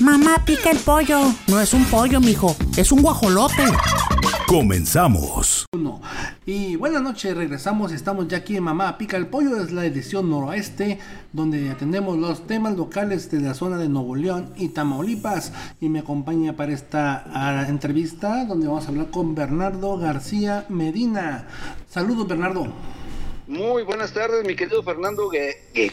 Mamá pica el pollo. No es un pollo, mijo. Es un guajolote. Comenzamos. Y buenas noches, regresamos. Estamos ya aquí en Mamá Pica el Pollo. Es la edición noroeste, donde atendemos los temas locales de la zona de Nuevo León y Tamaulipas. Y me acompaña para esta ah, entrevista, donde vamos a hablar con Bernardo García Medina. Saludos, Bernardo. Muy buenas tardes, mi querido Fernando,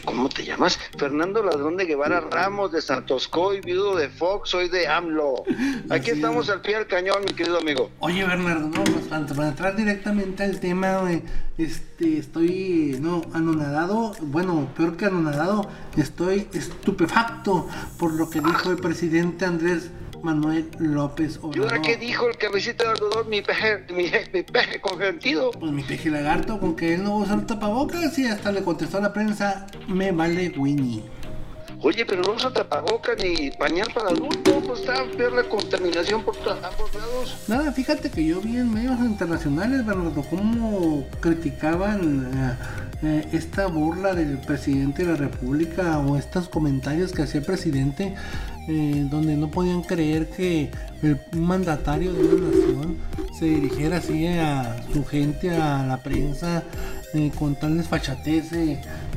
¿cómo te llamas? Fernando Ladrón de Guevara Ramos de Santoscoy, viudo de Fox, soy de AMLO. Aquí estamos al pie del cañón, mi querido amigo. Oye, Bernardo, no, pues, para, entrar directamente al tema, este, estoy, no, anonadado, bueno, peor que anonadado, estoy estupefacto por lo que dijo el presidente Andrés Manuel López Obrador. ¿Y ahora qué dijo el cabecito de algodón, mi peje, mi, mi peje consentido? Pues mi peje lagarto, con que él no usa el tapabocas y hasta le contestó a la prensa, me vale Winnie. Oye, pero no usa tapabocas ni pañal para adultos, pues está ver la contaminación por ambos lados. Nada, fíjate que yo vi en medios internacionales, Bernardo, cómo criticaban eh, eh, esta burla del presidente de la República o estos comentarios que hacía el presidente eh, donde no podían creer que el, mandatario de una nación se dirigiera así a su gente, a la prensa, eh, con tal desfachatez,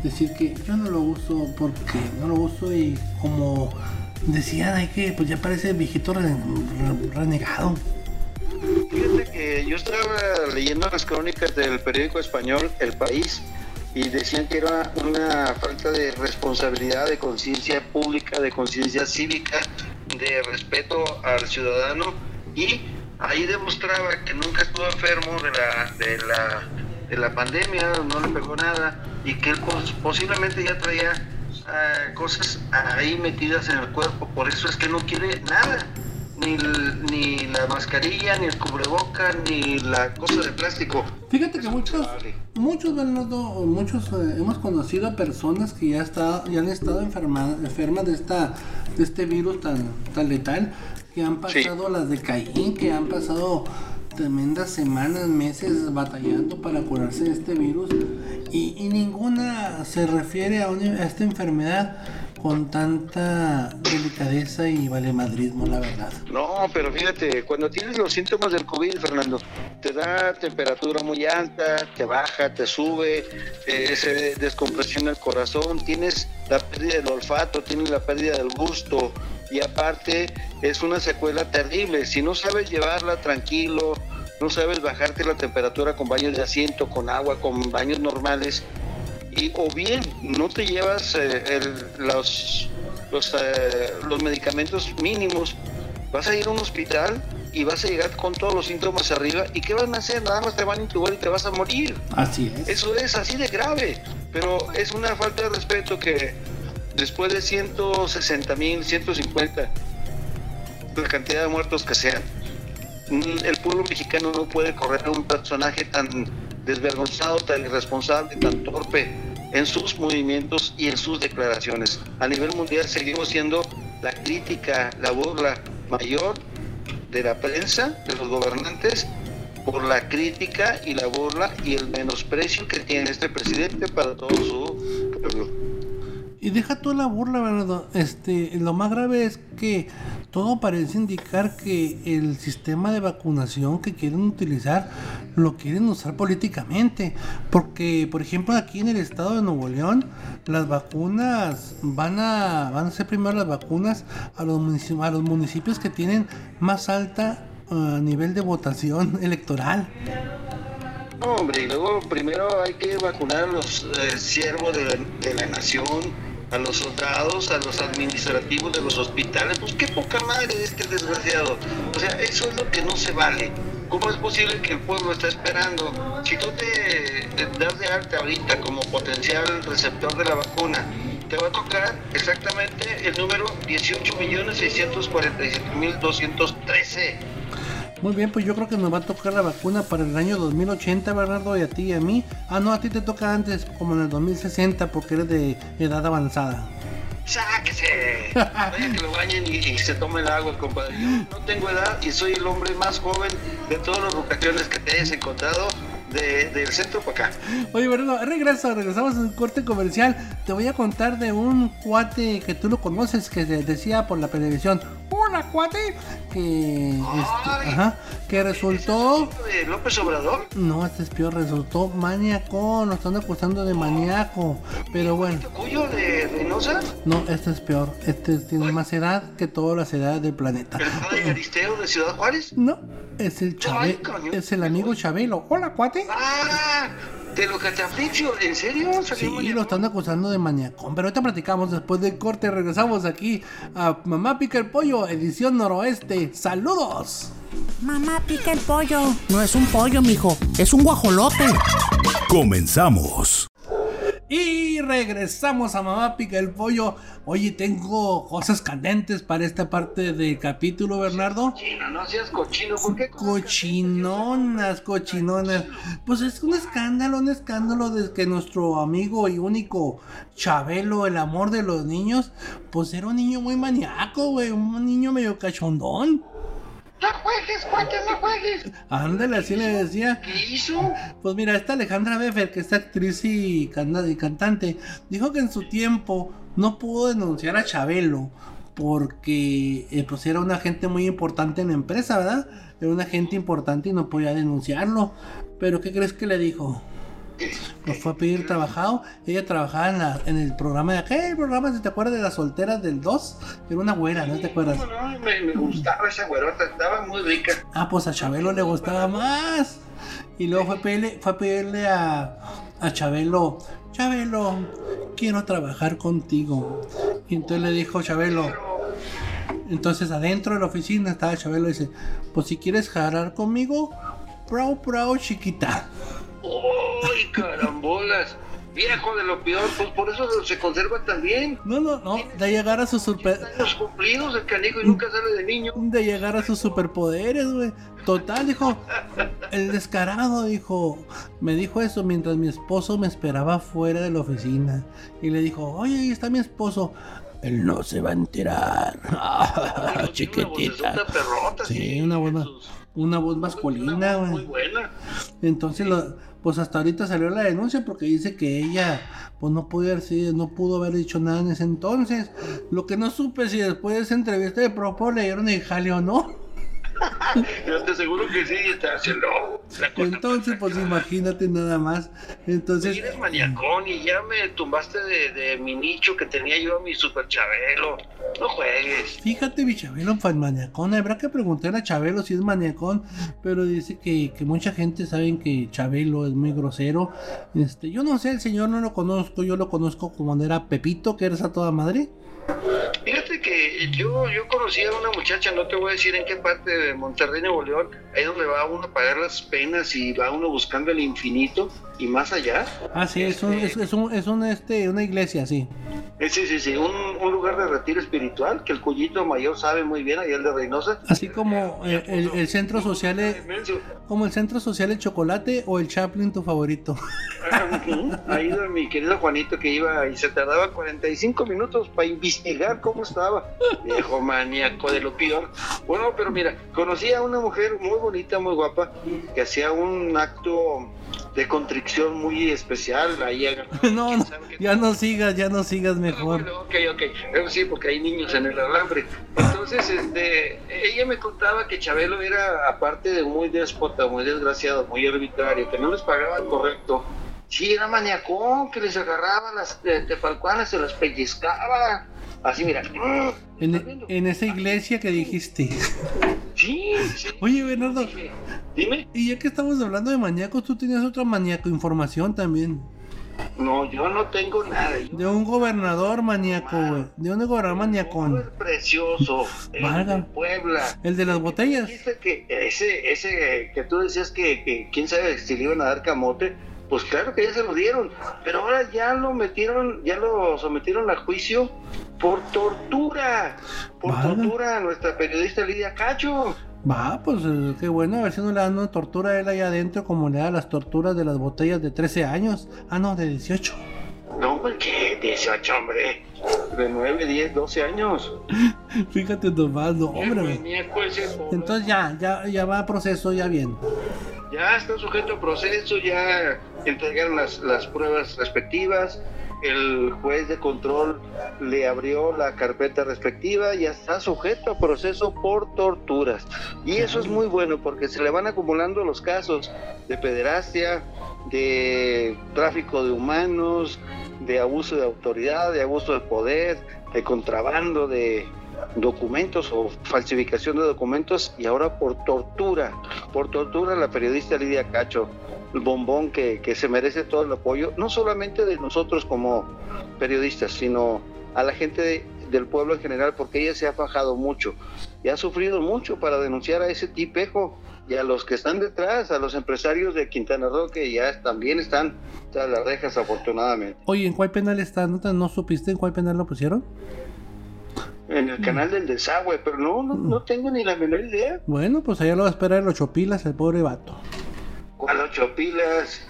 decir que yo no lo uso porque no lo uso y como decían, hay que, pues ya parece viejito renegado. Fíjate que yo estaba leyendo las crónicas del periódico español El País y decían que era una falta de responsabilidad, de conciencia pública, de conciencia cívica, de respeto al ciudadano y ahí demostraba que nunca estuvo enfermo de la, de la, de la pandemia, no le pegó nada y que él posiblemente ya traía ah, cosas ahí metidas en el cuerpo, por eso es que no quiere nada ni, ni la mascarilla, ni el cubreboca, ni la cosa de plástico. Fíjate que muchos, muchos, muchos eh, hemos conocido a personas que ya, está, ya han estado enfermas, enfermas de, esta, de este virus tan, tan letal, que han pasado las de Caín, que han pasado tremendas semanas, meses batallando para curarse de este virus y, ninguna se refiere a, a esta enfermedad con tanta delicadeza y valemadrismo, la verdad. No, pero fíjate, cuando tienes los síntomas del COVID, Fernando, te da temperatura muy alta, te baja, te sube, eh, se descompresiona el corazón, tienes la pérdida del olfato, tienes la pérdida del gusto y aparte es una secuela terrible. Si no sabes llevarla tranquilo, no sabes bajarte la temperatura con baños de asiento, con agua, con baños normales, o bien no te llevas eh, los, los, eh, los medicamentos mínimos, vas a ir a un hospital y vas a llegar con todos los síntomas arriba y ¿qué van a hacer? Nada más te van a intubar y te vas a morir. Así es. Eso es así de grave, pero es una falta de respeto que después de 160 mil, 150, la cantidad de muertos que sean, el pueblo mexicano no puede correr a un personaje tan desvergonzado, tan irresponsable, tan torpe en sus movimientos y en sus declaraciones. A nivel mundial seguimos siendo la crítica, la burla mayor de la prensa, de los gobernantes, por la crítica y la burla y el menosprecio que tiene este presidente para todo su pueblo. Y deja toda la burla, ¿verdad? Este, lo más grave es que todo parece indicar que el sistema de vacunación que quieren utilizar lo quieren usar políticamente. Porque, por ejemplo, aquí en el estado de Nuevo León, las vacunas van a, van a ser primero las vacunas a los, municipios, a los municipios que tienen más alta uh, nivel de votación electoral. hombre, y luego primero hay que vacunar a los eh, siervos de de la nación a los soldados, a los administrativos de los hospitales, pues qué poca madre este desgraciado. O sea, eso es lo que no se vale. ¿Cómo es posible que el pueblo está esperando? Si tú te das de alta ahorita como potencial receptor de la vacuna te va a tocar exactamente el número 18.647.213. Muy bien, pues yo creo que nos va a tocar la vacuna para el año 2080, Bernardo, y a ti y a mí. Ah, no, a ti te toca antes, como en el 2060, porque eres de edad avanzada. ¡Sáquese! Vaya que lo bañen y, y se tome el agua, compadre. Yo no tengo edad y soy el hombre más joven de todas las vocaciones que te hayas encontrado de- del centro para acá. Oye, Bernardo, regreso, regresamos a un corte comercial. Te voy a contar de un cuate que tú lo conoces que se decía por la televisión. Cuate. Que, este, ajá, que resultó. ¿De López Obrador? No, este es peor, resultó maníaco. Nos están acusando de maníaco. Pero bueno, ¿Cuyo de Reynosa? no, este es peor. Este tiene más edad que todas las edades del planeta. ¿El padre Aristeo de Ciudad Juárez? No, es el Chabe, coño. es el amigo Chabelo. Hola, cuate. ¡Ah! ¿De lo cataflixio? ¿En serio? Sí, ¿Salió lo están acusando de maníaco. Pero ahorita platicamos después del corte. Regresamos aquí a Mamá Pica el Pollo, edición noroeste. ¡Saludos! Mamá pica el pollo. No es un pollo, mijo. Es un guajolote. Comenzamos. Y regresamos a Mamá Pica el Pollo. Oye, tengo cosas candentes para esta parte del capítulo, Bernardo. Cochino, no seas cochino, ¿por qué? Cochinonas, cochinonas. Pues es un escándalo, un escándalo de que nuestro amigo y único Chabelo, el amor de los niños, pues era un niño muy maníaco, güey, un niño medio cachondón. No juegues, cuate, no juegues. Ándale, así le decía. ¿Qué hizo? Pues mira, esta Alejandra Beffer, que es actriz y, canta- y cantante, dijo que en su tiempo no pudo denunciar a Chabelo porque eh, pues era un agente muy importante en la empresa, ¿verdad? Era un agente importante y no podía denunciarlo. Pero ¿qué crees que le dijo? Nos fue a pedir trabajado. Ella trabajaba en, la- en el programa de aquel programa, si te acuerdas de las solteras del 2, era una güera, ¿no te acuerdas? No, no, me, me gustaba esa güerota, estaba muy rica. Ah, pues a Chabelo le gustaba más. Y luego fue a pedirle, fue a, pedirle a, a Chabelo, Chabelo, quiero trabajar contigo. Y entonces le dijo Chabelo, entonces adentro de la oficina estaba Chabelo y dice, pues si quieres jalar conmigo, prau, prau, chiquita. ¡Uy, carambolas! Viejo de lo peor, pues por eso se conserva también. No, no, no, de llegar a sus super, Años cumplidos el canijo y nunca sale de niño. de llegar a sus superpoderes, güey. Total, dijo, el descarado dijo, me dijo eso mientras mi esposo me esperaba fuera de la oficina. Y le dijo, oye, ahí está mi esposo. Él no se va a enterar. Tiene Chiquitita. Una perrota, Sí, una sus- una voz masculina, voz Muy güey. buena. Entonces, lo- pues hasta ahorita salió la denuncia porque dice que ella, pues no pudo haber sido- no pudo haber dicho nada en ese entonces. Lo que no supe si después de esa entrevista de Propo le dieron el jale o no. Yo te aseguro que sí, está haciendo. la cosa Entonces, pues imagínate nada más. Entonces, Eres maniacón y ya me tumbaste de, de mi nicho que tenía yo a mi super chabelo. No juegues. fíjate, mi Chabelo fan maniacón. Habrá que preguntarle a Chabelo si es maniacón. Pero dice que, que mucha gente sabe que Chabelo es muy grosero. Este, yo no sé, el señor no lo conozco. Yo lo conozco como era Pepito, que eres a toda madre. Yo, yo conocí a una muchacha, no te voy a decir en qué parte de Monterrey, Nuevo León, ahí donde va uno a pagar las penas y va uno buscando el infinito y más allá. Ah, sí, es, un, es, es un, es un, este, una iglesia, sí. Eh, Sí, sí, sí, un, un lugar de retiro espiritual que el Cuyito Mayor sabe muy bien, ahí el de Reynosa. Así como el, el- el centro social, es- como el centro social el chocolate o el Chaplin tu favorito. Ahí iba mi querido Juanito que iba y se tardaba 45 minutos para investigar cómo estaba. Viejo maníaco de lo peor. Bueno, pero mira, conocí a una mujer muy bonita, muy guapa, que hacía un acto de contrición muy especial. Ahí No, ¿quién no, ya no sigas, ya no sigas mejor. bueno, ok, ok. Sí, porque hay niños en el alambre. Entonces, este, ella me contaba que Chabelo era, aparte de muy déspota, muy desgraciado, muy arbitrario, que no les pagaban correcto. Sí, era maniacón, que les agarraba las eh, tefalcuanas, se las pellizcaba. Así, mira. en esa iglesia que dijiste. Sí, sí. Oye, Bernardo, Dime, Dime. y ya que estamos hablando de maníacos, tú tenías otra maníaco información también. No, yo no tengo nada. De un gobernador maníaco, güey. De un gobernador maníacón. Súper precioso. El Valga. de Puebla. El de las botellas. Que ese, ese que tú decías que, que quién sabe si le iban a dar camote, pues claro que ya se lo dieron, pero ahora ya lo metieron, ya lo sometieron a juicio por tortura, por Vale. tortura a nuestra periodista Lidia Cacho. Va, pues eh, qué bueno, a ver si no le dan una tortura a él ahí adentro como le da las torturas de las botellas de 13 años. Ah, no, de 18. No, ¿qué? 18, hombre. De 9, 10, 12 años. Fíjate nomás, no, hombre. Entonces ya, ya, ya va a proceso, ya bien. Ya está sujeto a proceso, ya entregaron las, las pruebas respectivas, el juez de control le abrió la carpeta respectiva, ya está sujeto a proceso por torturas. Y eso es muy bueno porque se le van acumulando los casos de pederastia, de tráfico de humanos, de abuso de autoridad, de abuso de poder, de contrabando, de documentos o falsificación de documentos y ahora por tortura, por tortura la periodista Lidia Cacho, el bombón que, que se merece todo el apoyo, no solamente de nosotros como periodistas, sino a la gente de- del pueblo en general, porque ella se ha fajado mucho y ha sufrido mucho para denunciar a ese tipejo y a los que están detrás, a los empresarios de Quintana Roo que ya también están tras las rejas afortunadamente. Oye, ¿en cuál penal está? ¿No, no supiste en cuál penal lo pusieron? En el canal del desagüe, pero no, no, no tengo ni la menor idea. Bueno, pues allá lo va a esperar el ocho pilas, el pobre vato. ¿Cuál ocho pilas?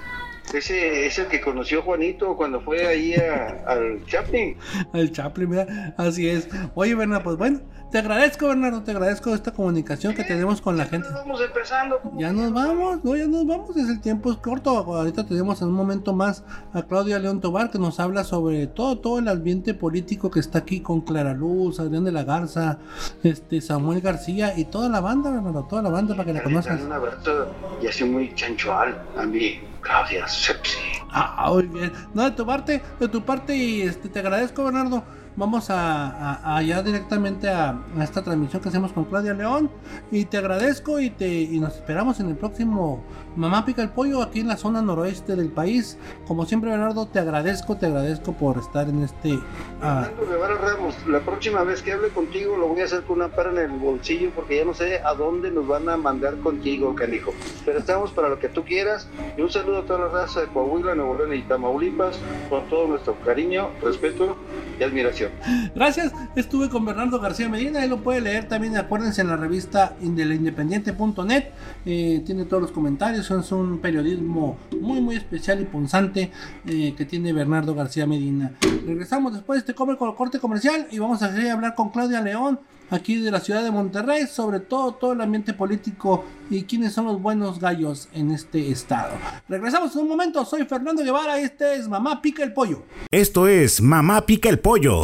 Ese es el que conoció Juanito cuando fue ahí a- al Chaplin. El Chaplin, mira, así es. Oye, Bernardo, pues bueno, te agradezco, Bernardo, te agradezco esta comunicación que tenemos con la gente. Vamos empezando. ¿cómo Ya nos vamos, no, ya nos vamos, es el tiempo es corto. Ahorita tenemos en un momento más a Claudia León Tobar que nos habla sobre todo, todo el ambiente político que está aquí con Clara Luz, Adrián de la Garza, este Samuel García y toda la banda, Bernardo, toda la banda para que la conozcas. Un abrazo y así muy chanchoal a mí, Claudia Sepsi. Ah, muy bien. No, de tu parte, de tu parte, y este, te agradezco, Bernardo. Vamos a, a- directamente a, esta transmisión que hacemos con Claudia León. Y te agradezco y te y nos esperamos en el próximo Mamá Pica el Pollo aquí en la zona noroeste del país. Como siempre, Bernardo, te agradezco, te agradezco por estar en este. ah, Fernando Guevara Ramos, la próxima vez que hable contigo lo voy a hacer con una para en el bolsillo porque ya no sé a dónde nos van a mandar contigo, canijo. Pero estamos para lo que tú quieras. Y un saludo a toda la raza de Coahuila, Nuevo León y Tamaulipas con todo nuestro cariño, respeto y admiración. Gracias, estuve con Bernardo García Medina, ahí lo puede leer también, acuérdense en la revista indelindependiente.net, eh, tiene todos los comentarios, es un periodismo muy muy especial y punzante eh, que tiene Bernardo García Medina. Regresamos después de este comer con el corte comercial y vamos a hablar con Claudia León, aquí de la ciudad de Monterrey, sobre todo todo el ambiente político y quiénes son los buenos gallos en este estado. Regresamos en un momento, soy Fernando Guevara, este es Mamá Pica el Pollo. Esto es Mamá Pica el Pollo.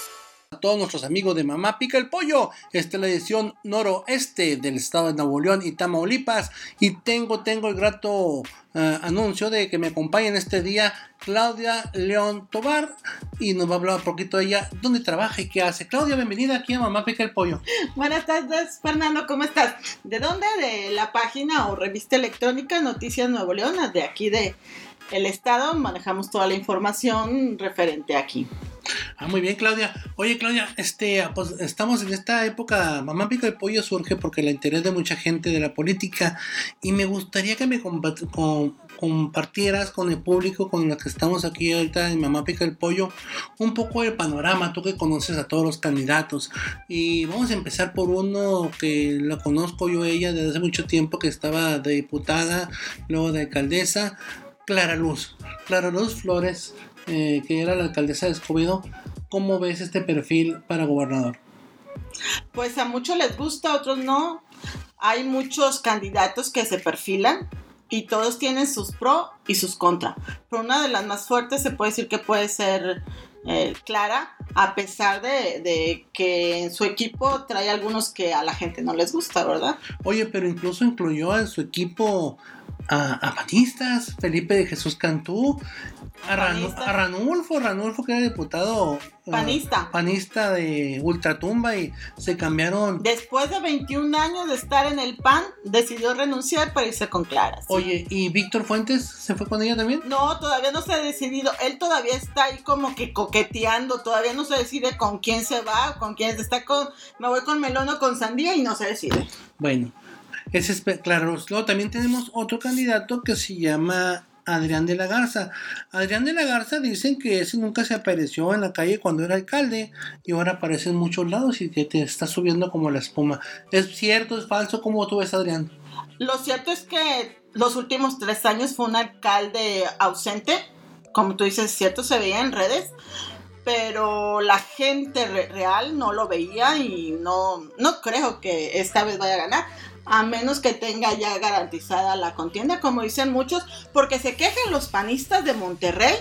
Todos nuestros amigos de Mamá Pica el Pollo. Esta es la edición noroeste del estado de Nuevo León y Tamaulipas. Y tengo, tengo el grato eh, anuncio de que me acompañen este día Claudia León Tobar. Y nos va a hablar un poquito de ella, dónde trabaja y qué hace. Claudia, bienvenida aquí a Mamá Pica el Pollo. Buenas tardes, Fernando, ¿cómo estás? ¿De dónde? De la página o revista electrónica Noticias Nuevo León, de aquí de el estado, manejamos toda la información referente aquí. Ah, muy bien, Claudia. Oye, Claudia, este, pues estamos en esta época. Mamá Pica el Pollo surge porque el interés de mucha gente de la política. Y me gustaría que me compa- com- compartieras con el público con los que estamos aquí ahorita en Mamá Pica el Pollo un poco el panorama. Tú que conoces a todos los candidatos. Y vamos a empezar por uno que lo conozco yo, ella, desde hace mucho tiempo, que estaba de diputada, luego de alcaldesa. Clara Luz. Clara Luz Flores, eh, que era la alcaldesa de Escobedo. ¿Cómo ves este perfil para gobernador? Pues a muchos les gusta, a otros no. Hay muchos candidatos que se perfilan y todos tienen sus pro y sus contra. Pero una de las más fuertes se puede decir que puede ser eh, Clara, a pesar de, de que en su equipo trae algunos que a la gente no les gusta, ¿verdad? Oye, pero incluso incluyó en su equipo a, a panistas, Felipe de Jesús Cantú, a Ranulfo, Ranulfo que era diputado eh, Panista. panista de Ultratumba y se cambiaron. Después de 21 años de estar en el PAN, decidió renunciar para irse con Clara. ¿sí? Oye, ¿y Víctor Fuentes se fue con ella también? No, todavía no se ha decidido. Él todavía está ahí como que coqueteando. Todavía no se decide con quién se va, con quién está con. Me voy con melón o con sandía y no se decide. Bueno, es claro. Luego también tenemos otro candidato que se llama Adrián de la Garza. Adrián de la Garza dicen que ese nunca se apareció en la calle cuando era alcalde y ahora aparece en muchos lados y que te está subiendo como la espuma. ¿Es cierto, es falso? ¿Cómo tú ves, Adrián? Lo cierto es que los últimos tres años fue un alcalde ausente. Como tú dices, es cierto, se veía en redes. Pero la gente re- real no lo veía y no, no creo que esta vez vaya a ganar. A menos que tenga ya garantizada la contienda, como dicen muchos, porque se quejan los panistas de Monterrey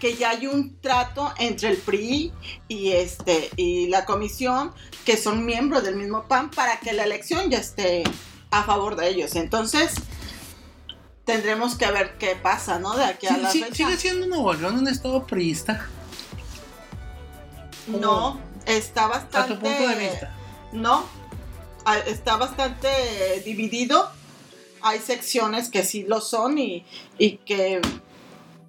que ya hay un trato entre el PRI y este y la comisión que son miembros del mismo PAN para que la elección ya esté a favor de ellos. Entonces, tendremos que ver qué pasa, ¿no? De aquí a Sí, la sí, fecha. ¿Sigue siendo Nuevo León un estado priista? No, está A bastante. tu punto de vista. No, a- está bastante dividido. Hay secciones que sí lo son y, y que.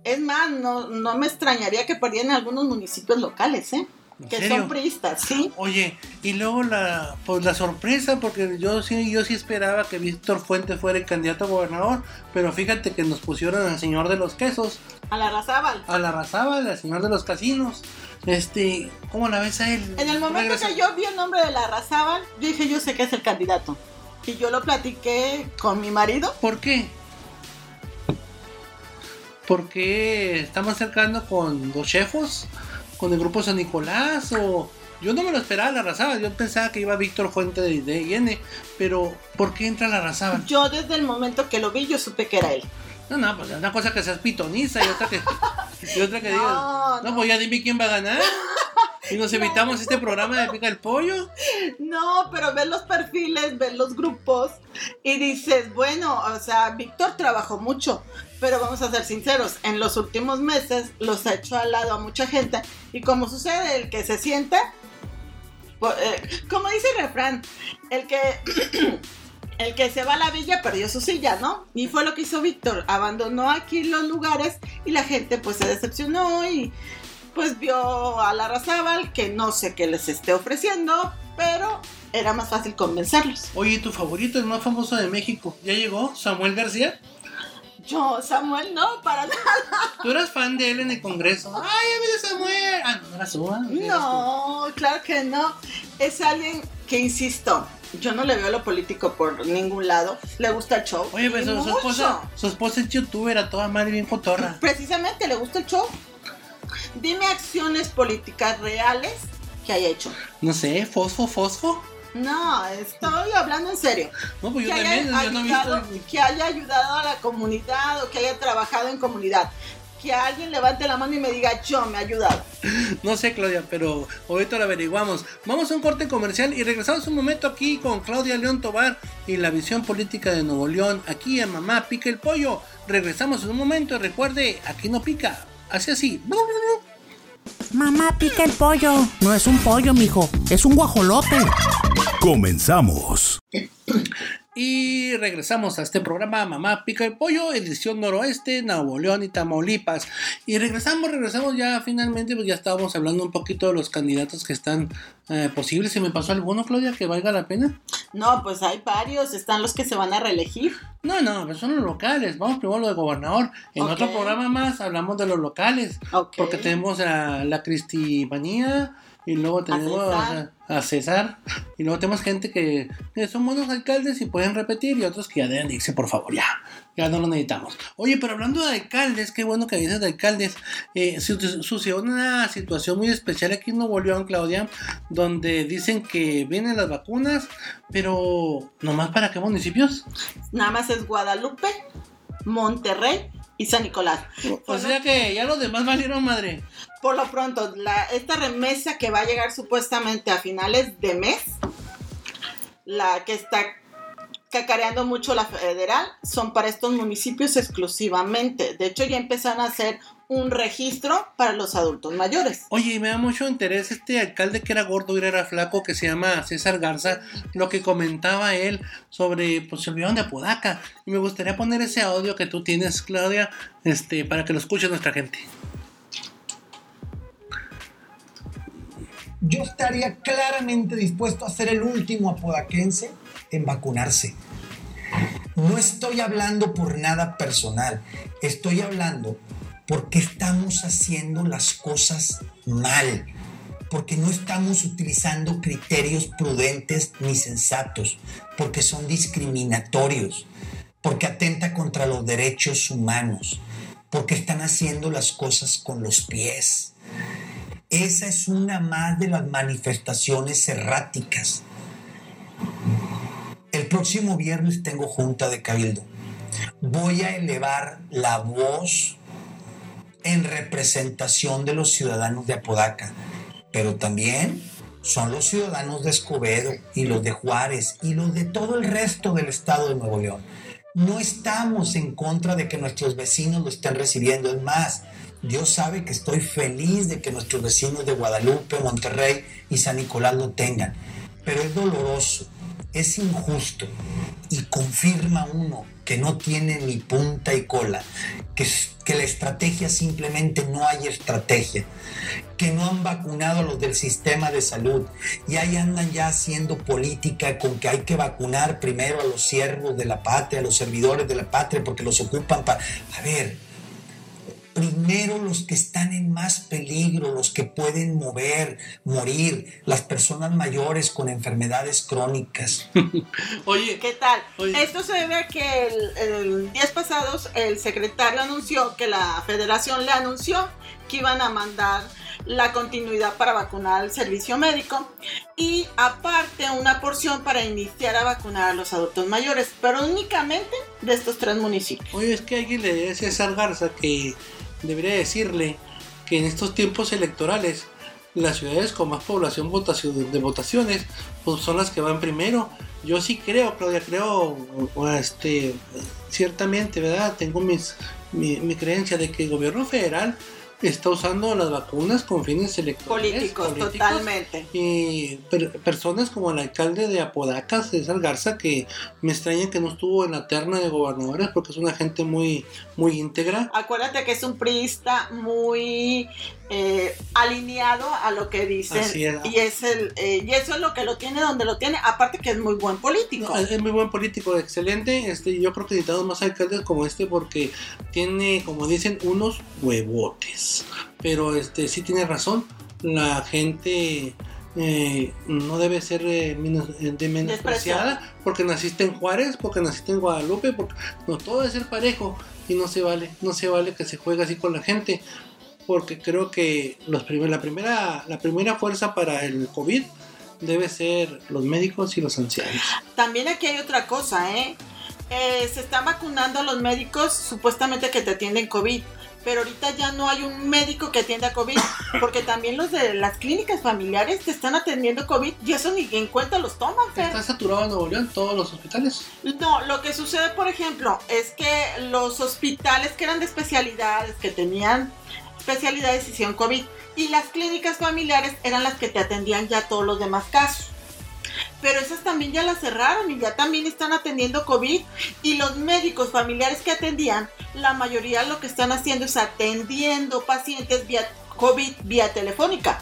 Es más, no, no me extrañaría que perdieran algunos municipios locales, ¿eh? ¿En Que serio? son priistas, sí. Oye, y luego la pues la sorpresa, porque yo sí, yo sí esperaba que Víctor Fuentes fuera el candidato a gobernador, pero fíjate que nos pusieron al señor de los quesos, A la Razábal. a la Razábal, al señor de los casinos. Este, ¿cómo la ves a él? En el momento Regresa- que yo vi el nombre de la Razábal, yo dije, yo sé que es el candidato. Y yo lo platiqué con mi marido. ¿Por qué? Porque estamos cercando con los chefos, con el grupo San Nicolás o yo no me lo esperaba la Razábal, yo pensaba que iba Víctor Fuentes de, de IN, pero ¿por qué entra la Razábal? Yo desde el momento que lo vi, yo supe que era él. No, no, pues una cosa que seas pitoniza y otra que, y otra que No, digas, no, no. pues ya dime quién va a ganar. Y nos evitamos este programa de Pica el Pollo. No, pero ves los perfiles, ves los grupos y dices, bueno, o sea, Víctor trabajó mucho, pero vamos a ser sinceros, en los últimos meses los ha hecho al lado a mucha gente y como sucede, el que se siente, pues, eh, como dice el refrán, el que... El que se va a la villa perdió su silla, ¿no? Y fue lo que hizo Víctor. Abandonó aquí los lugares y la gente pues se decepcionó y pues vio a la Razábal que no sé qué les esté ofreciendo, pero era más fácil convencerlos. Oye, tu favorito, el más famoso de México, ¿ya llegó? Samuel García. Yo, Samuel, no, para nada. ¿Tú eras fan de él en el Congreso? ¡Ay, viene Samuel! Ah, no, era su No, claro que no. Es alguien que, insisto, yo no le veo lo político por ningún lado. Le gusta el show. Oye, pues y su, esposa, su esposa es youtuber, a toda madre bien cotorra. Precisamente le gusta el show. Dime acciones políticas reales que haya hecho. No sé, fosfo, fosfo. No, estoy hablando en serio. No, pues yo que, también, haya yo no he visto. que haya ayudado a la comunidad o que haya trabajado en comunidad. Que alguien levante la mano y me diga, yo me he ayudado. No sé, Claudia, pero ahorita lo averiguamos. Vamos a un corte comercial y regresamos un momento aquí con Claudia León Tobar y la visión política de Nuevo León. Aquí en Mamá Pica el Pollo. Regresamos en un momento y recuerde, aquí no pica. Así así. Mamá pica el pollo. No es un pollo, mijo. Es un guajolote. Comenzamos. Y regresamos a este programa Mamá Pica el Pollo, edición noroeste, Nuevo León y Tamaulipas. Y regresamos, regresamos ya finalmente, pues ya estábamos hablando un poquito de los candidatos que están eh, posibles. ¿Se me pasó alguno, Claudia, que valga la pena? No, pues hay varios. Están los que se van a reelegir. No, no, pues son los locales. Vamos primero a lo de gobernador. En otro programa más hablamos de los locales. Porque tenemos a la Cristimanía y luego tenemos. A, César. Y luego tenemos gente que, que son buenos alcaldes y pueden repetir y otros que ya deben de irse, por favor, ya. Ya no lo necesitamos. Oye, pero hablando de alcaldes, qué bueno que dices de alcaldes. Eh, su- sucedió una situación muy especial aquí en Nuevo León, Claudia, donde dicen que vienen las vacunas, pero ¿nomás para qué municipios? Nada más es Guadalupe, Monterrey y San Nicolás. O lo- sea que ya los demás valieron madre. Por lo pronto, la, esta remesa que va a llegar supuestamente a finales de mes, la que está cacareando mucho la federal, son para estos municipios exclusivamente. De hecho, ya empezaron a hacer un registro para los adultos mayores. Oye, me da mucho interés este alcalde que era gordo y era flaco, que se llama César Garza, lo que comentaba él sobre, pues se de Apodaca. Y me gustaría poner ese audio que tú tienes, Claudia, este, para que lo escuche nuestra gente. Yo estaría claramente dispuesto a ser el último apodaquense en vacunarse. No estoy hablando por nada personal, estoy hablando porque estamos haciendo las cosas mal, porque no estamos utilizando criterios prudentes ni sensatos, porque son discriminatorios, porque atenta contra los derechos humanos, porque están haciendo las cosas con los pies. Esa es una más de las manifestaciones erráticas. El próximo viernes tengo junta de cabildo. Voy a elevar la voz en representación de los ciudadanos de Apodaca, pero también son los ciudadanos de Escobedo y los de Juárez y los de todo el resto del estado de Nuevo León. No estamos en contra de que nuestros vecinos lo estén recibiendo, es más, Dios sabe que estoy feliz de que nuestros vecinos de Guadalupe, Monterrey y San Nicolás lo tengan, pero es doloroso, es injusto y confirma uno que no tiene ni punta y cola, que, que la estrategia simplemente no hay estrategia, que no han vacunado a los del sistema de salud y ahí andan ya haciendo política con que hay que vacunar primero a los siervos de la patria, a los servidores de la patria, porque los ocupan para... A ver, primero los que están en más peligro, los que pueden mover, morir, las personas mayores con enfermedades crónicas. Oye, ¿qué tal? Esto se debe a que el, días pasados el secretario anunció que la federación le anunció que iban a mandar la continuidad para vacunar al servicio médico y aparte una porción para iniciar a vacunar a los adultos mayores, pero únicamente de estos tres municipios. Oye, es que alguien le decía a César Garza que debería decirle que en estos tiempos electorales las ciudades con más población de votaciones pues son las que van primero. Yo sí creo, Claudia, creo, este, ciertamente, ¿verdad? Tengo mis, mi, mi creencia de que el gobierno federal está usando las vacunas con fines electorales. Políticos, totalmente. Y personas como el alcalde de Apodaca, César Garza, que me extraña que no estuvo en la terna de gobernadores porque es una gente muy, muy íntegra. Acuérdate que es un priista muy eh, alineado a lo que dicen. Y, es el, eh, y eso es lo que lo tiene donde lo tiene. Aparte que es muy buen político. es muy buen político, excelente. Este, yo creo que necesitamos más alcaldes como este porque tiene, como dicen, unos huevotes. Pero este sí tiene razón. La gente eh, no debe ser eh, de menospreciada porque naciste en Juárez, porque naciste en Guadalupe, porque no todo debe ser parejo y no se vale, no se vale que se juegue así con la gente porque creo que los la, primera, la primera fuerza para el COVID debe ser los médicos y los ancianos. También aquí hay otra cosa, ¿eh? eh se están vacunando a los médicos supuestamente que te atienden COVID, pero ahorita ya no hay un médico que atienda COVID, porque también los de las clínicas familiares te están atendiendo COVID y eso ni en cuenta los toman. ¿Está saturado en Nuevo León todos los hospitales? No, lo que sucede, por ejemplo, es que los hospitales que eran de especialidades, que tenían especialidad de decisión COVID y las clínicas familiares eran las que te atendían ya todos los demás casos. Pero esas también ya las cerraron y ya también están atendiendo COVID y los médicos familiares que atendían, la mayoría lo que están haciendo es atendiendo pacientes vía COVID vía telefónica.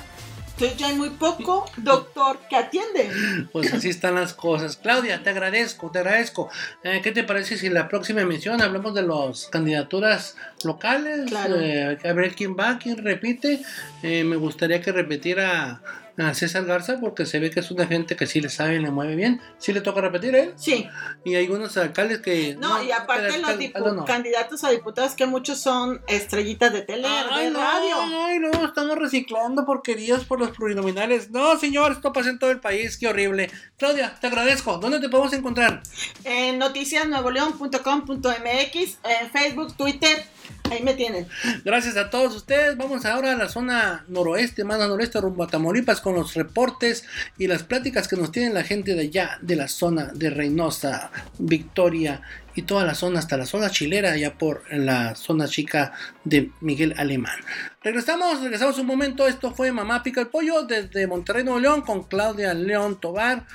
Entonces ya hay muy poco doctor que atiende. Pues así están las cosas. Claudia, te agradezco, te agradezco. Eh, ¿Qué te parece si en la próxima emisión hablamos de las candidaturas locales? Eh, a ver quién va, quién repite. Eh, me gustaría que repitiera a César Garza porque se ve que es una gente que sí le sabe y le mueve bien. ¿Sí le toca repetir él? Sí. Y hay unos alcaldes que... No, y aparte los candidatos a diputados que muchos son estrellitas de tele, de radio. Ay, no, estamos reciclando porquerías por los plurinominales. No, señor, esto pasa en todo el país, qué horrible. Claudia, te agradezco. ¿Dónde te podemos encontrar? En noticiasnuevoleón.com.mx, en Facebook, Twitter Ahí me tienen. Gracias a todos ustedes. Vamos ahora a la zona noroeste, más al noroeste, rumbo a Tamaulipas, con los reportes y las pláticas que nos tienen la gente de allá, de la zona de Reynosa, Victoria y toda la zona, hasta la zona chilera, allá por la zona chica de Miguel Alemán. Regresamos, regresamos un momento. Esto fue Mamá Pica el Pollo desde Monterrey, Nuevo León, con Claudia León Tobar,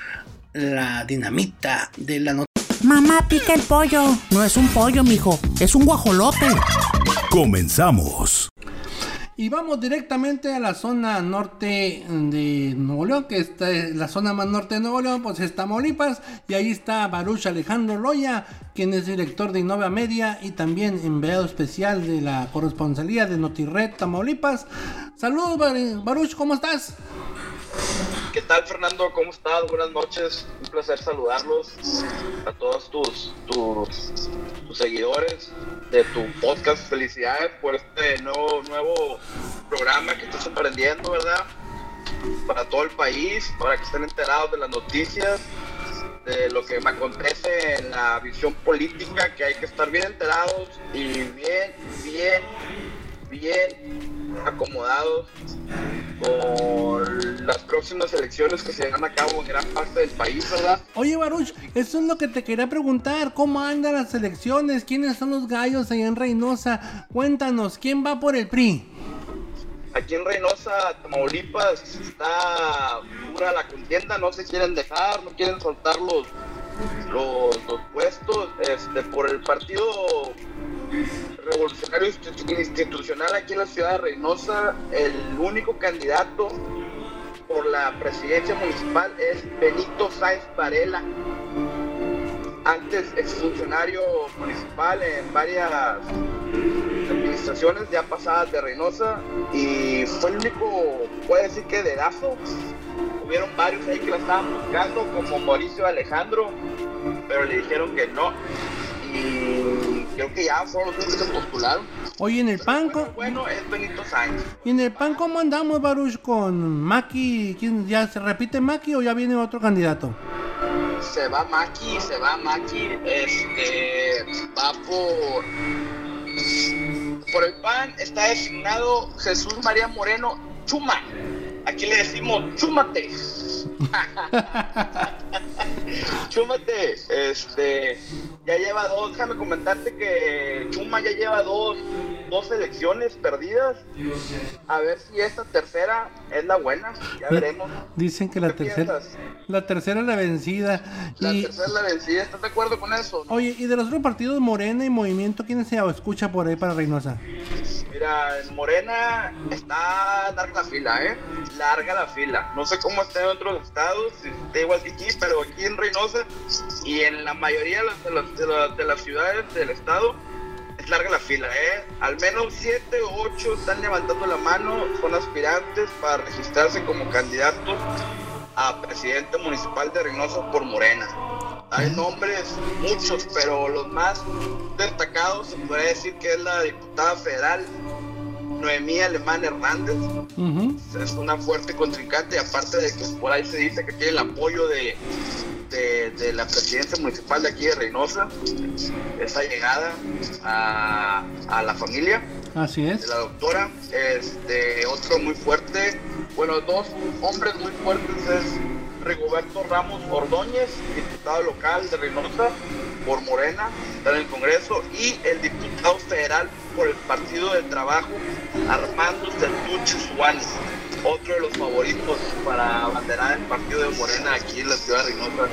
la dinamita de la noticia. Mamá pica el pollo. No es un pollo, mijo. Es un guajolote. Comenzamos. Y vamos directamente a la zona norte de Nuevo León, que está es la zona más norte de Nuevo León, pues está Tamaulipas, y ahí está Baruch Alejandro Loya, quien es director de Innova Media y también enviado especial de la corresponsalía de Notired Tamaulipas. Saludos Bar- Baruch, ¿cómo estás? ¿Qué tal, Fernando? ¿Cómo estás? Buenas noches. Un placer saludarlos a todos tus, tus, tus seguidores de tu podcast. Felicidades por este nuevo, nuevo programa que estás emprendiendo, ¿verdad? Para todo el país, para que estén enterados de las noticias, de lo que me acontece en la visión política, que hay que estar bien enterados y bien, bien, bien acomodados con las próximas elecciones que se llevan a cabo en gran parte del país, ¿verdad? Oye Baruch, eso es lo que te quería preguntar, ¿cómo andan las elecciones? ¿Quiénes son los gallos allá en Reynosa? Cuéntanos, ¿quién va por el PRI? Aquí en Reynosa, Tamaulipas, está dura la contienda, no se quieren dejar, no quieren soltar los, los, los puestos este, por el partido revolucionario Institu- institucional aquí en la ciudad de Reynosa, el único candidato por la presidencia municipal es Benito Sáenz Varela, antes exfuncionario municipal en varias administraciones ya pasadas de Reynosa y fue el único, puede decir que dedazo. Hubieron varios ahí que la estaban buscando, como Mauricio Alejandro, pero le dijeron que no. Y creo que ya fueron los que se postularon. Oye, en el PAN, Bueno, bueno, es Benito Sáenz. ¿y en el PAN cómo andamos Baruch con Maki? ¿Quién, ¿Ya se repite Maki o ya viene otro candidato? Se va Maki, se va Maki, este, va por... Por el PAN está designado Jesús María Moreno Chuma. Aquí le decimos chúmate. chúmate. Este, ya lleva dos, déjame comentarte que Chuma ya lleva dos, dos elecciones perdidas. A ver si esta tercera es la buena. Ya veremos. Dicen que la ¿Qué tercera, piensas? la tercera es la vencida. La Y, tercera es la vencida. ¿Estás de acuerdo con eso? no? oye, y de los otros partidos Morena y Movimiento, ¿quién se escucha por ahí para Reynosa? Mira, en Morena está larga la fila, ¿eh? Larga la fila. No sé cómo está en otros está igual que aquí, pero aquí en Reynosa y en la mayoría de las, de las- de las- de las ciudades del estado es larga la fila, ¿eh? Al menos siete o ocho están levantando la mano, son aspirantes para registrarse como candidatos a presidente municipal de Reynosa por Morena. Hay nombres, muchos, pero los más destacados se puede decir que es la diputada federal Noemí Alemán Hernández. Es una fuerte contrincante aparte de que por ahí se dice que tiene el apoyo de, de, de la presidencia municipal de aquí de Reynosa, esa llegada a, a la familia Así de es. la doctora. Este, otro muy fuerte, bueno, dos hombres muy fuertes es Rigoberto Ramos Ordóñez, diputado local de Reynosa por Morena, está en el Congreso, y el diputado federal por el Partido del Trabajo, Armando Sertucho Suárez, otro de los favoritos para abanderar el partido de Morena aquí en la ciudad de Reynosa,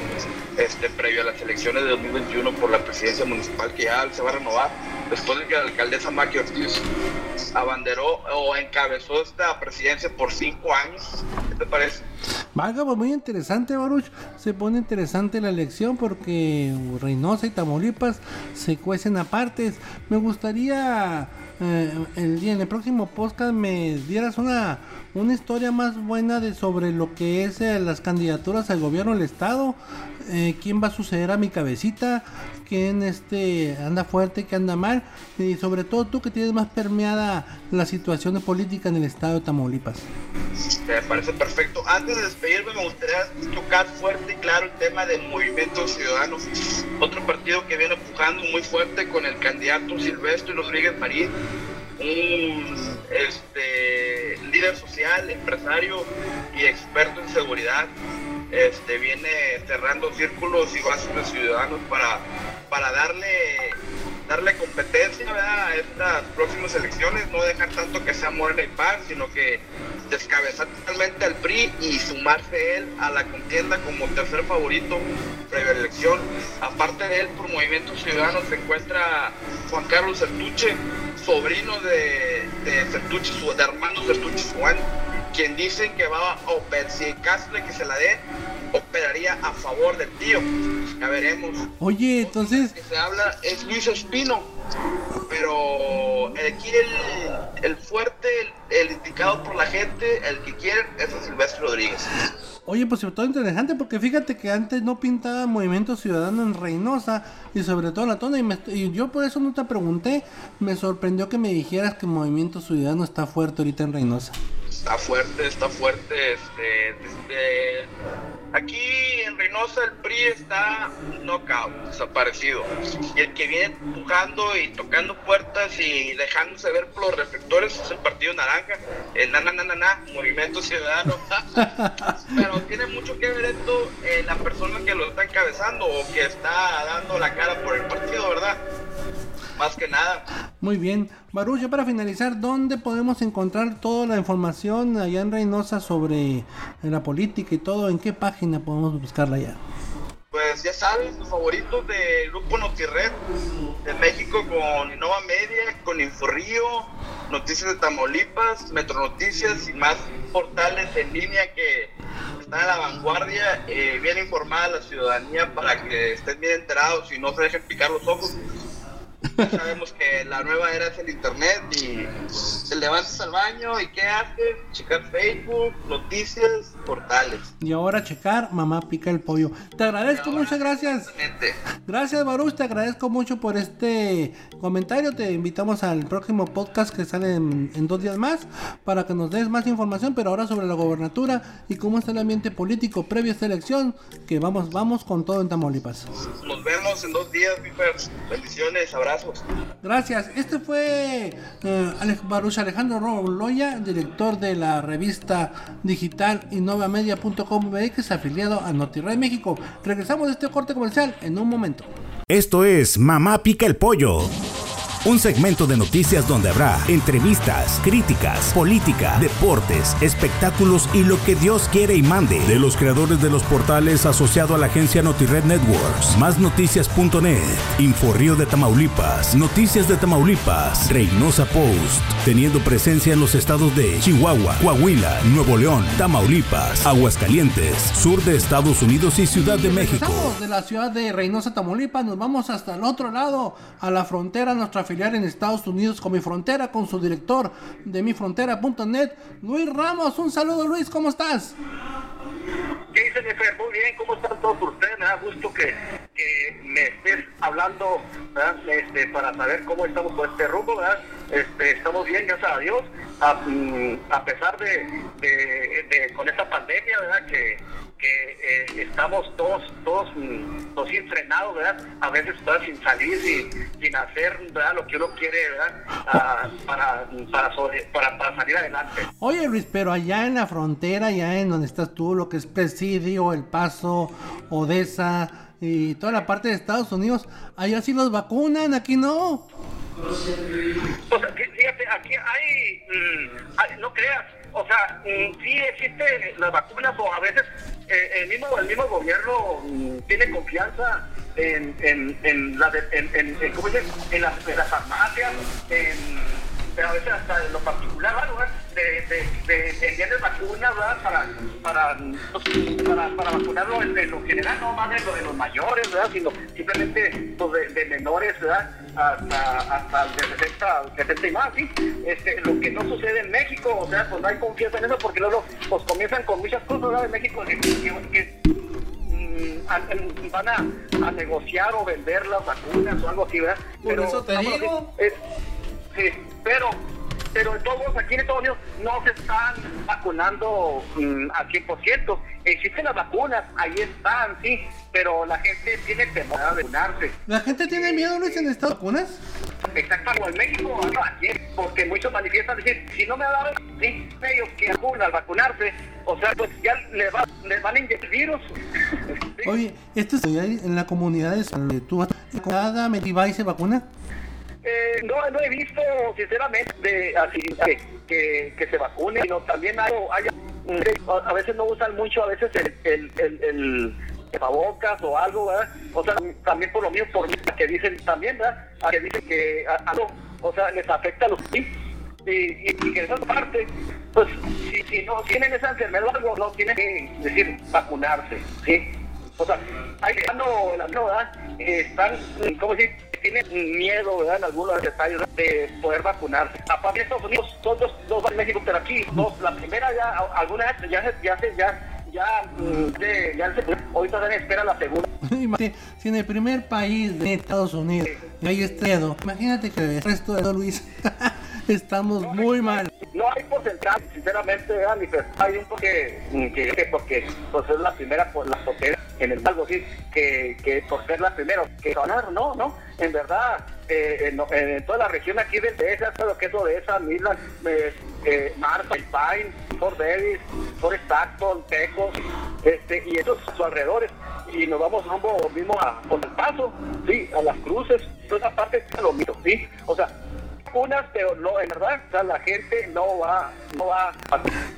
este, previo a las elecciones de 2021 por la presidencia municipal que ya se va a renovar, después de que la alcaldesa Maki Ortiz abanderó o encabezó esta presidencia por cinco años. ¿Qué te parece? Valga, pues muy interesante, Baruch. Se pone interesante la elección porque Reynosa y Tamaulipas se cuecen apartes. Me gustaría eh, el en el próximo podcast me dieras una una historia más buena de sobre lo que es eh, las candidaturas al gobierno del estado. Eh, quién va a suceder a mi cabecita, quién este anda fuerte, quién anda mal y sobre todo tú que tienes más permeada la situación de política en el estado de Tamaulipas. Me parece perfecto. Antes de despedirme me gustaría tocar fuerte y claro el tema del movimiento ciudadano. Otro partido que viene empujando muy fuerte con el candidato Silvestre Rodríguez Marín, un este, líder social, empresario y experto en seguridad. Este, viene cerrando círculos y bases de ciudadanos para, para darle darle competencia a estas próximas elecciones, no dejar tanto que sea Morena y Paz, sino que descabezar totalmente al PRI y sumarse él a la contienda como tercer favorito previa elección. Aparte de él, por Movimiento Ciudadano se encuentra Juan Carlos Sertuche, sobrino de, de Sertuche, su, de hermano Sertuche Juan, quien dice que va a operar, si en caso de que se la dé, operaría a favor del tío. Ya veremos. Oye, entonces. que se habla es Luis Espino, pero aquí el, el fuerte, el, el indicado por la gente, el que quiere, es a Silvestre Rodríguez. Oye, pues sobre todo interesante porque fíjate que antes no pintaba Movimiento Ciudadano en Reynosa y sobre todo en la tona y, y yo por eso no te pregunté, me sorprendió que me dijeras que Movimiento Ciudadano está fuerte ahorita en Reynosa. Está fuerte, está fuerte. Este, desde aquí en Reynosa el PRI está knockout, desaparecido. Y el que viene empujando y tocando puertas y dejándose ver por los reflectores es el Partido Naranja, el na, na, na, na, na, Movimiento Ciudadano. Pero tiene mucho que ver esto en la persona que lo está encabezando o que está dando la cara por el partido, ¿verdad? Más que nada. Muy bien, Baruch, ya para finalizar, ¿dónde podemos encontrar toda la información allá en Reynosa sobre eh, la política y todo? ¿En qué página podemos buscarla ya? Pues ya sabes, los favoritos del grupo NotiRed de México con Innova Media, con Inforrío, Noticias de Tamaulipas, Metro Noticias y más portales en línea que están a la vanguardia, eh, bien informada la ciudadanía para que estén bien enterados y no se dejen picar los ojos. Ya sabemos que la nueva era es el internet y te levantas al baño y ¿qué haces? Checar Facebook, noticias, portales. Y ahora checar, mamá pica el pollo. Te agradezco, muchas gracias. Gracias Baruch, te agradezco mucho por este comentario. Te invitamos al próximo podcast que sale en, en dos días más para que nos des más información, pero ahora sobre la gobernatura y cómo está el ambiente político previo a esta elección, que vamos, vamos con todo en Tamaulipas. Nos vemos en dos días, mi Fer. Abrazos. Gracias. Este fue eh, Ale- Baruch Alejandro Loya, director de la revista digital innovamedia.com.mx, afiliado a NotiRay México. Regresamos de este corte comercial en un momento. Esto es Mamá Pica el Pollo. Un segmento de noticias donde habrá entrevistas, críticas, política, deportes, espectáculos y lo que Dios quiere y mande. De los creadores de los portales asociado a la agencia NotiRed Networks, másnoticias.net, Inforrío de Tamaulipas, Noticias de Tamaulipas, Reynosa Post, teniendo presencia en los estados de Chihuahua, Coahuila, Nuevo León, Tamaulipas, Aguascalientes, sur de Estados Unidos y Ciudad de México. De la ciudad de Reynosa, Tamaulipas, nos vamos hasta el otro lado, a la frontera, nuestra filial en Estados Unidos con mi frontera, con su director de mifrontera.net, Luis Ramos. Un saludo, Luis, ¿cómo estás? ¿Qué dice mi Fer? Muy bien, ¿cómo están todos ustedes? Me da gusto que, que me estés hablando. Este, para saber cómo estamos con este rumbo, ¿verdad? Este, estamos bien, gracias a Dios, a, mm, a pesar de, de- de- con esta pandemia, ¿verdad? Que, que eh, estamos todos, todos, todos frenados, ¿verdad? A veces ¿verdad? sin salir, sin, sin hacer, ¿verdad? Lo que uno quiere, ¿verdad? Ah, para, para, sobre- para, para salir adelante. Oye, Luis, pero allá en la frontera, allá en donde estás tú, lo que es Presidio, El Paso, Odessa y toda la parte de Estados Unidos, allá sí los vacunan, aquí no. Pues aquí, fíjate, aquí hay, mm, hay- no creas, o sea, mm, sí existe las vacunas o a veces eh, el mismo el mismo gobierno mm, tiene confianza en, en, en, la de- en, en- ¿cómo dices? en, las, en las farmacias, en, pero a veces hasta en lo particular, ¿verdad? De, de, de, vacunas, ¿verdad? Para, para, para, para vacunarlo en, en lo general, no más de, lo de los mayores, ¿verdad? Sino simplemente pues, de, menores, ¿verdad? Hasta, hasta de 60, 70 y más, ¿sí? Este, lo que no sucede en México, o sea, pues no hay confianza en eso porque luego pues comienzan con muchas cosas, ¿verdad? En México que, mm, van a, a negociar o vender las vacunas o algo así, ¿verdad? Por eso te vamos a digo. es- sí, pero pero todos aquí en Estados Unidos no se están vacunando mm, al 100%. Existen las vacunas, ahí están, sí, pero la gente tiene temor a vacunarse. ¿La gente tiene miedo, Luis, en estas vacunas? Exacto, como en México, no, aquí, porque muchos manifiestan decir, si no me ha dado sí, medio que vacuna al vacunarse, o sea, pues ya les, va, les van a inyectar virus. Sí. Oye, esto es en la comunidad de San Luis. ¿Tú cada Medivay se vacuna? Eh, no, no he visto, sinceramente, de, así, que, que, que se vacune, sino también hay, hay- a veces no usan mucho, a veces el, el, el, el tapabocas o algo, ¿verdad? O sea, también por lo mío, por que dicen también, ¿verdad? A que dicen que algo, o sea, les afecta a los sí. Y, y, y que esa parte, pues, si, si no tienen esa enfermedad o algo, no tienen que decir vacunarse, ¿sí? O sea, no, la no, ¿verdad? Eh, están, ¿cómo decir? Tienen miedo, ¿verdad? En algunos detalles de poder vacunarse. Aparte de Estados Unidos, son dos, dos van en México, pero aquí, dos, la primera ya, algunas ya se, ya se, ya, ya, mm, de- ya se, ahorita dan espera la segunda. Si en el primer país de Estados Unidos hay este miedo, imagínate que el resto de Luis estamos muy mal. No hay porcentaje, sinceramente, ¿verdad? Ni hay un porque, que, que porque pues es la primera por la porque en el algo sí, que, que por ser la primera, que ganar, no, no, en verdad, eh, en, en toda la región aquí DF, todo lo que es Odessa, Midland, eh, eh, Marfa, El Pine, Fort Davis, Fort Stockton, Tecos, este, y esos sus alrededores, y nos vamos rumbo mismo a, con el paso, sí, a las cruces, toda esa parte es lo mismo, sí, o sea, unas, pero no, en verdad, o sea, la gente no va, no va.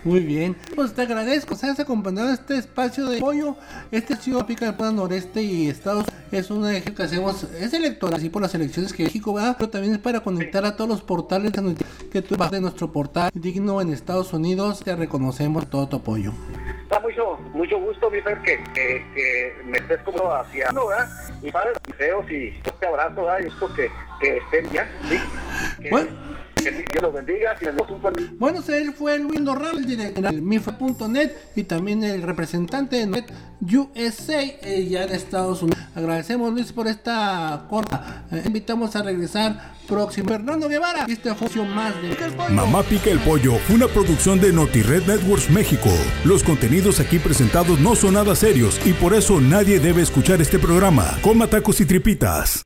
Muy bien, pues te agradezco, se acompañado este espacio de apoyo. Este ciudad Pica del Pueblo Noreste y Estados es una eje que hacemos, es electoral, así por las elecciones que México va, pero también es para conectar a todos los portales que tú vas de nuestro portal digno en Estados Unidos. Te reconocemos todo tu apoyo. Da mucho, mucho gusto, mi Fer, que, que, que me estés como hacia, ¿no, ¿verdad? Y padres, deseos y este abrazo, ¿verdad? Y esto que, que estén bien, ¿sí? Que, Bueno. que Dios los bendiga, y les damos un buen Bueno, él fue Luis Dorral, el director de Mifa.net y también el representante de Net USA eh, ya en Estados Unidos. Agradecemos Luis por esta corta. Eh, invitamos a regresar próximo. Fernando Guevara, esta función más de Pica el Pollo. Mamá Pica el Pollo fue una producción de NotiRed Networks México. Los contenidos aquí presentados no son nada serios y por eso nadie debe escuchar este programa. Coma tacos y tripitas.